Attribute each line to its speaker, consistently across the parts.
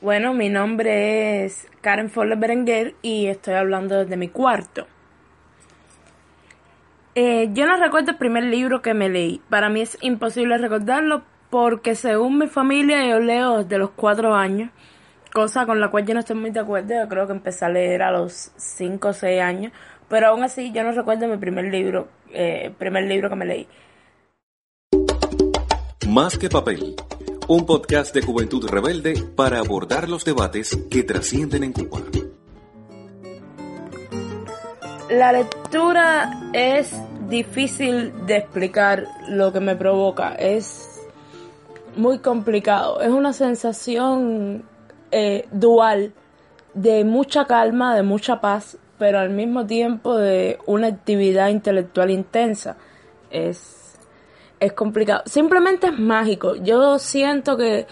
Speaker 1: Bueno, mi nombre es Karen Foller Berenguer y estoy hablando desde mi cuarto. Eh, yo no recuerdo el primer libro que me leí. Para mí es imposible recordarlo porque según mi familia yo leo desde los cuatro años, cosa con la cual yo no estoy muy de acuerdo. Yo creo que empecé a leer a los cinco o seis años, pero aún así yo no recuerdo mi primer libro, eh, primer libro que me leí.
Speaker 2: Más que papel un podcast de Juventud Rebelde para abordar los debates que trascienden en Cuba.
Speaker 1: La lectura es difícil de explicar lo que me provoca, es muy complicado, es una sensación eh, dual de mucha calma, de mucha paz, pero al mismo tiempo de una actividad intelectual intensa. Es es complicado. Simplemente es mágico. Yo siento que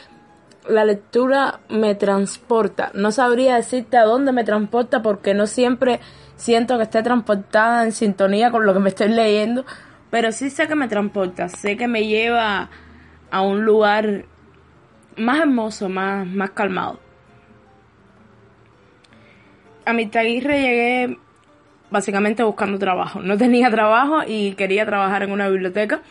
Speaker 1: la lectura me transporta. No sabría decirte a dónde me transporta porque no siempre siento que esté transportada en sintonía con lo que me estoy leyendo, pero sí sé que me transporta, sé que me lleva a un lugar más hermoso, más, más calmado. A mi Taguirre llegué básicamente buscando trabajo. No tenía trabajo y quería trabajar en una biblioteca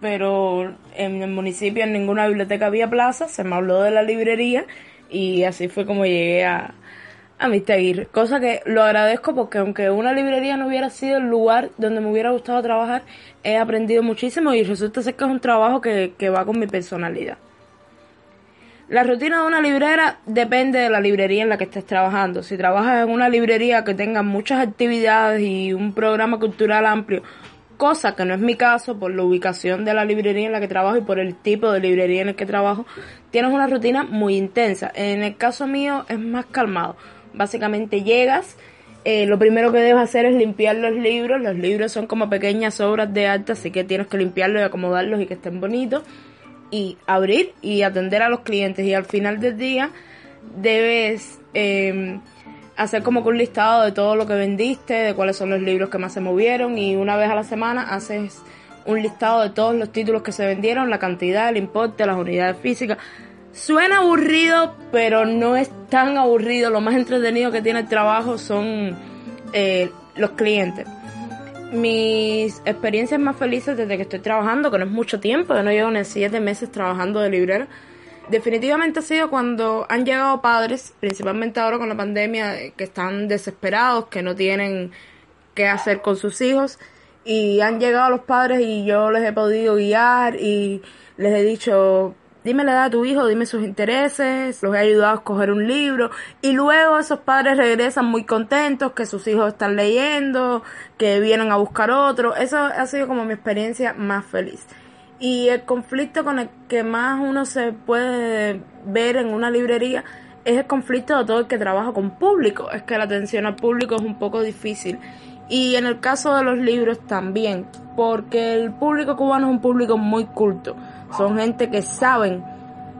Speaker 1: pero en el municipio en ninguna biblioteca había plaza, se me habló de la librería y así fue como llegué a, a Aguirre. Cosa que lo agradezco porque aunque una librería no hubiera sido el lugar donde me hubiera gustado trabajar, he aprendido muchísimo y resulta ser que es un trabajo que, que va con mi personalidad. La rutina de una librera depende de la librería en la que estés trabajando. Si trabajas en una librería que tenga muchas actividades y un programa cultural amplio, cosa que no es mi caso por la ubicación de la librería en la que trabajo y por el tipo de librería en el que trabajo, tienes una rutina muy intensa. En el caso mío es más calmado. Básicamente llegas, eh, lo primero que debes hacer es limpiar los libros. Los libros son como pequeñas obras de arte, así que tienes que limpiarlos y acomodarlos y que estén bonitos. Y abrir y atender a los clientes. Y al final del día debes... Eh, hacer como que un listado de todo lo que vendiste, de cuáles son los libros que más se movieron y una vez a la semana haces un listado de todos los títulos que se vendieron, la cantidad, el importe, las unidades físicas. Suena aburrido, pero no es tan aburrido. Lo más entretenido que tiene el trabajo son eh, los clientes. Mis experiencias más felices desde que estoy trabajando, que no es mucho tiempo, yo no llevo ni siete meses trabajando de librero, definitivamente ha sido cuando han llegado padres, principalmente ahora con la pandemia, que están desesperados, que no tienen qué hacer con sus hijos, y han llegado los padres y yo les he podido guiar y les he dicho, dime la edad de tu hijo, dime sus intereses, los he ayudado a escoger un libro y luego esos padres regresan muy contentos que sus hijos están leyendo, que vienen a buscar otro. Eso ha sido como mi experiencia más feliz. Y el conflicto con el que más uno se puede ver en una librería es el conflicto de todo el que trabaja con público. Es que la atención al público es un poco difícil. Y en el caso de los libros también, porque el público cubano es un público muy culto. Son gente que saben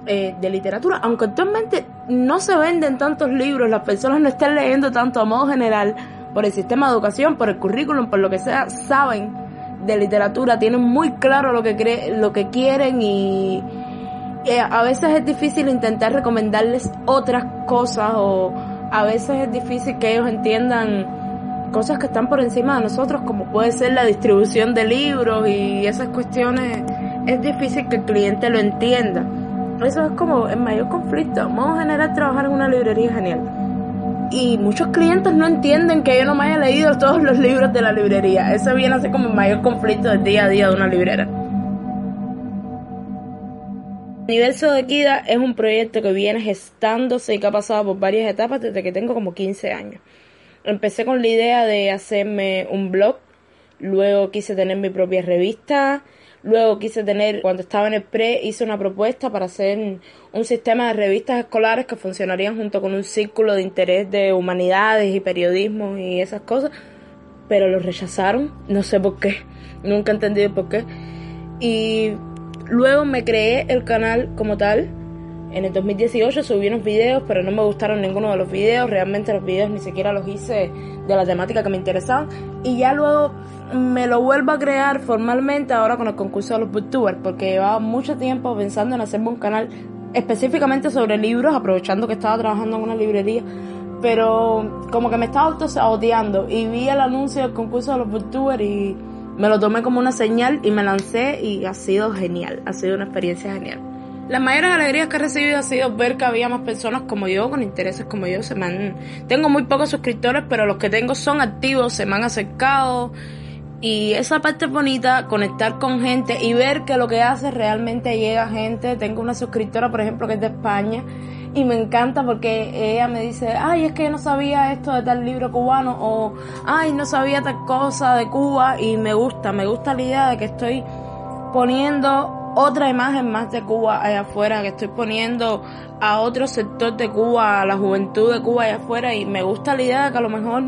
Speaker 1: eh, de literatura, aunque actualmente no se venden tantos libros, las personas no están leyendo tanto a modo general por el sistema de educación, por el currículum, por lo que sea, saben de literatura tienen muy claro lo que cree, lo que quieren y a veces es difícil intentar recomendarles otras cosas o a veces es difícil que ellos entiendan cosas que están por encima de nosotros como puede ser la distribución de libros y esas cuestiones. Es difícil que el cliente lo entienda. Eso es como el mayor conflicto. Vamos a generar trabajar en una librería genial y muchos clientes no entienden que yo no me haya leído todos los libros de la librería. Eso viene a ser como el mayor conflicto del día a día de una librera. Universo de Equida es un proyecto que viene gestándose y que ha pasado por varias etapas desde que tengo como 15 años. Empecé con la idea de hacerme un blog, luego quise tener mi propia revista, Luego quise tener, cuando estaba en el pre, hice una propuesta para hacer un sistema de revistas escolares que funcionarían junto con un círculo de interés de humanidades y periodismo y esas cosas, pero lo rechazaron, no sé por qué, nunca he entendido por qué. Y luego me creé el canal como tal. En el 2018 subí unos videos, pero no me gustaron ninguno de los videos. Realmente los videos ni siquiera los hice de la temática que me interesaban. Y ya luego me lo vuelvo a crear formalmente ahora con el concurso de los booktubers, porque llevaba mucho tiempo pensando en hacerme un canal específicamente sobre libros, aprovechando que estaba trabajando en una librería, pero como que me estaba autosaboteando y vi el anuncio del concurso de los booktubers y me lo tomé como una señal y me lancé y ha sido genial, ha sido una experiencia genial. Las mayores alegrías que he recibido ha sido ver que había más personas como yo, con intereses como yo. Se me Tengo muy pocos suscriptores, pero los que tengo son activos, se me han acercado, y esa parte bonita, conectar con gente y ver que lo que hace realmente llega a gente. Tengo una suscriptora, por ejemplo, que es de España y me encanta porque ella me dice, ay, es que yo no sabía esto de tal libro cubano o, ay, no sabía tal cosa de Cuba y me gusta, me gusta la idea de que estoy poniendo otra imagen más de Cuba allá afuera, que estoy poniendo a otro sector de Cuba, a la juventud de Cuba allá afuera y me gusta la idea de que a lo mejor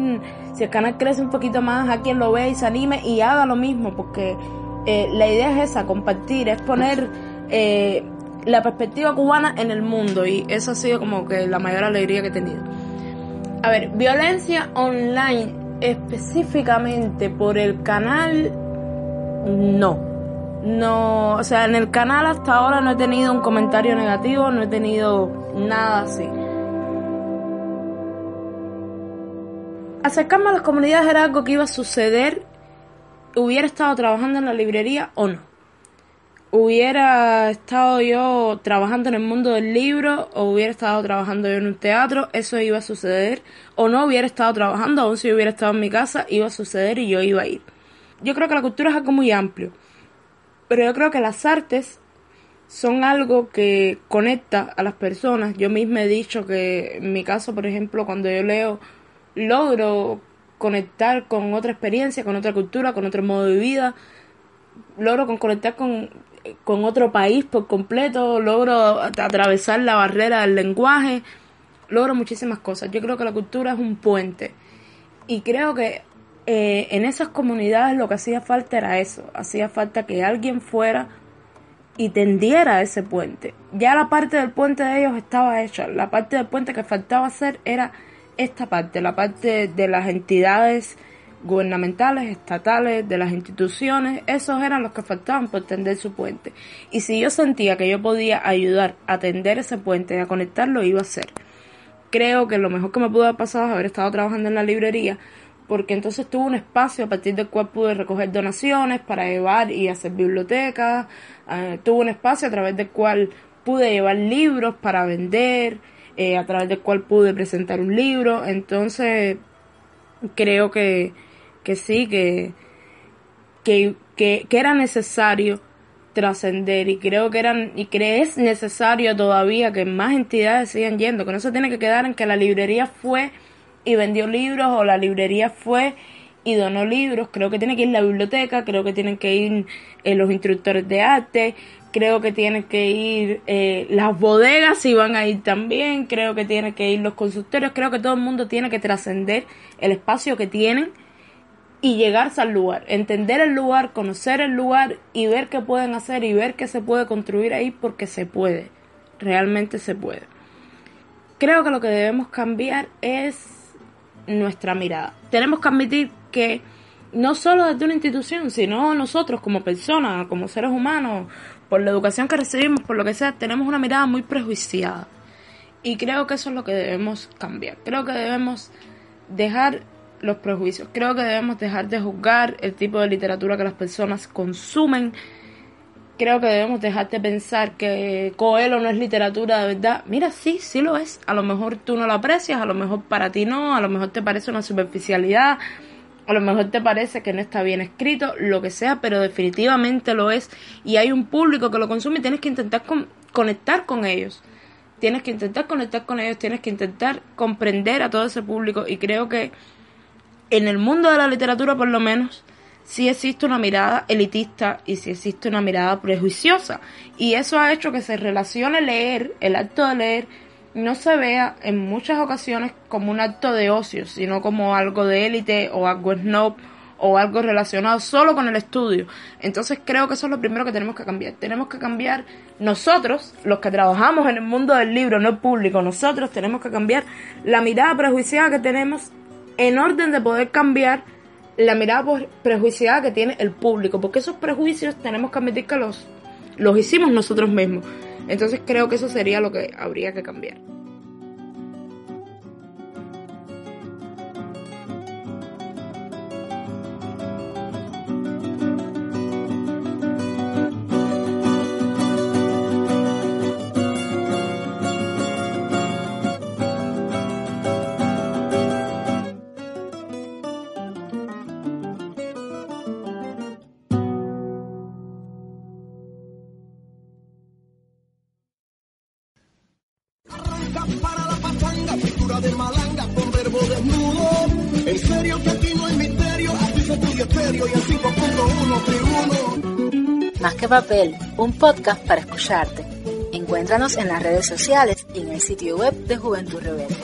Speaker 1: si el canal crece un poquito más, a quien lo vea y se anime y haga lo mismo, porque eh, la idea es esa, compartir, es poner eh, la perspectiva cubana en el mundo y eso ha sido como que la mayor alegría que he tenido. A ver, violencia online específicamente por el canal, no. No, o sea, en el canal hasta ahora no he tenido un comentario negativo, no he tenido nada así. acercarme a las comunidades era algo que iba a suceder, hubiera estado trabajando en la librería o no. Hubiera estado yo trabajando en el mundo del libro o hubiera estado trabajando yo en un teatro, eso iba a suceder. O no hubiera estado trabajando, aún si hubiera estado en mi casa, iba a suceder y yo iba a ir. Yo creo que la cultura es algo muy amplio, pero yo creo que las artes son algo que conecta a las personas. Yo misma he dicho que en mi caso, por ejemplo, cuando yo leo logro conectar con otra experiencia, con otra cultura, con otro modo de vida, logro con conectar con, con otro país por completo, logro atravesar la barrera del lenguaje, logro muchísimas cosas. Yo creo que la cultura es un puente y creo que eh, en esas comunidades lo que hacía falta era eso, hacía falta que alguien fuera y tendiera ese puente. Ya la parte del puente de ellos estaba hecha, la parte del puente que faltaba hacer era esta parte, la parte de las entidades gubernamentales, estatales, de las instituciones, esos eran los que faltaban por tender su puente. Y si yo sentía que yo podía ayudar a tender ese puente y a conectarlo, iba a hacer. Creo que lo mejor que me pudo haber pasado es haber estado trabajando en la librería, porque entonces tuve un espacio a partir del cual pude recoger donaciones para llevar y hacer bibliotecas, eh, tuve un espacio a través del cual pude llevar libros para vender, eh, a través del cual pude presentar un libro. Entonces, creo que, que sí, que, que, que, era necesario trascender y creo que eran y que es necesario todavía que más entidades sigan yendo, que no se tiene que quedar en que la librería fue y vendió libros o la librería fue y donó libros, creo que tiene que ir la biblioteca, creo que tienen que ir eh, los instructores de arte, creo que tienen que ir eh, las bodegas si van a ir también, creo que tienen que ir los consultorios, creo que todo el mundo tiene que trascender el espacio que tienen y llegarse al lugar, entender el lugar, conocer el lugar y ver qué pueden hacer y ver qué se puede construir ahí porque se puede, realmente se puede. Creo que lo que debemos cambiar es nuestra mirada. Tenemos que admitir que no solo desde una institución, sino nosotros como personas, como seres humanos, por la educación que recibimos, por lo que sea, tenemos una mirada muy prejuiciada. Y creo que eso es lo que debemos cambiar. Creo que debemos dejar los prejuicios. Creo que debemos dejar de juzgar el tipo de literatura que las personas consumen. Creo que debemos dejar de pensar que Coelho no es literatura de verdad. Mira, sí, sí lo es. A lo mejor tú no lo aprecias, a lo mejor para ti no, a lo mejor te parece una superficialidad, a lo mejor te parece que no está bien escrito, lo que sea, pero definitivamente lo es. Y hay un público que lo consume y tienes que intentar conectar con ellos. Tienes que intentar conectar con ellos, tienes que intentar comprender a todo ese público. Y creo que en el mundo de la literatura, por lo menos, si existe una mirada elitista y si existe una mirada prejuiciosa. Y eso ha hecho que se relacione leer, el acto de leer, no se vea en muchas ocasiones como un acto de ocio, sino como algo de élite o algo snob o algo relacionado solo con el estudio. Entonces creo que eso es lo primero que tenemos que cambiar. Tenemos que cambiar nosotros, los que trabajamos en el mundo del libro, no el público, nosotros tenemos que cambiar la mirada prejuiciada que tenemos en orden de poder cambiar la mirada prejuiciada que tiene el público, porque esos prejuicios tenemos que admitir que los, los hicimos nosotros mismos. Entonces creo que eso sería lo que habría que cambiar.
Speaker 3: Que
Speaker 4: papel, un podcast para escucharte. Encuéntranos en las redes sociales y en el sitio web de Juventud Rebelde.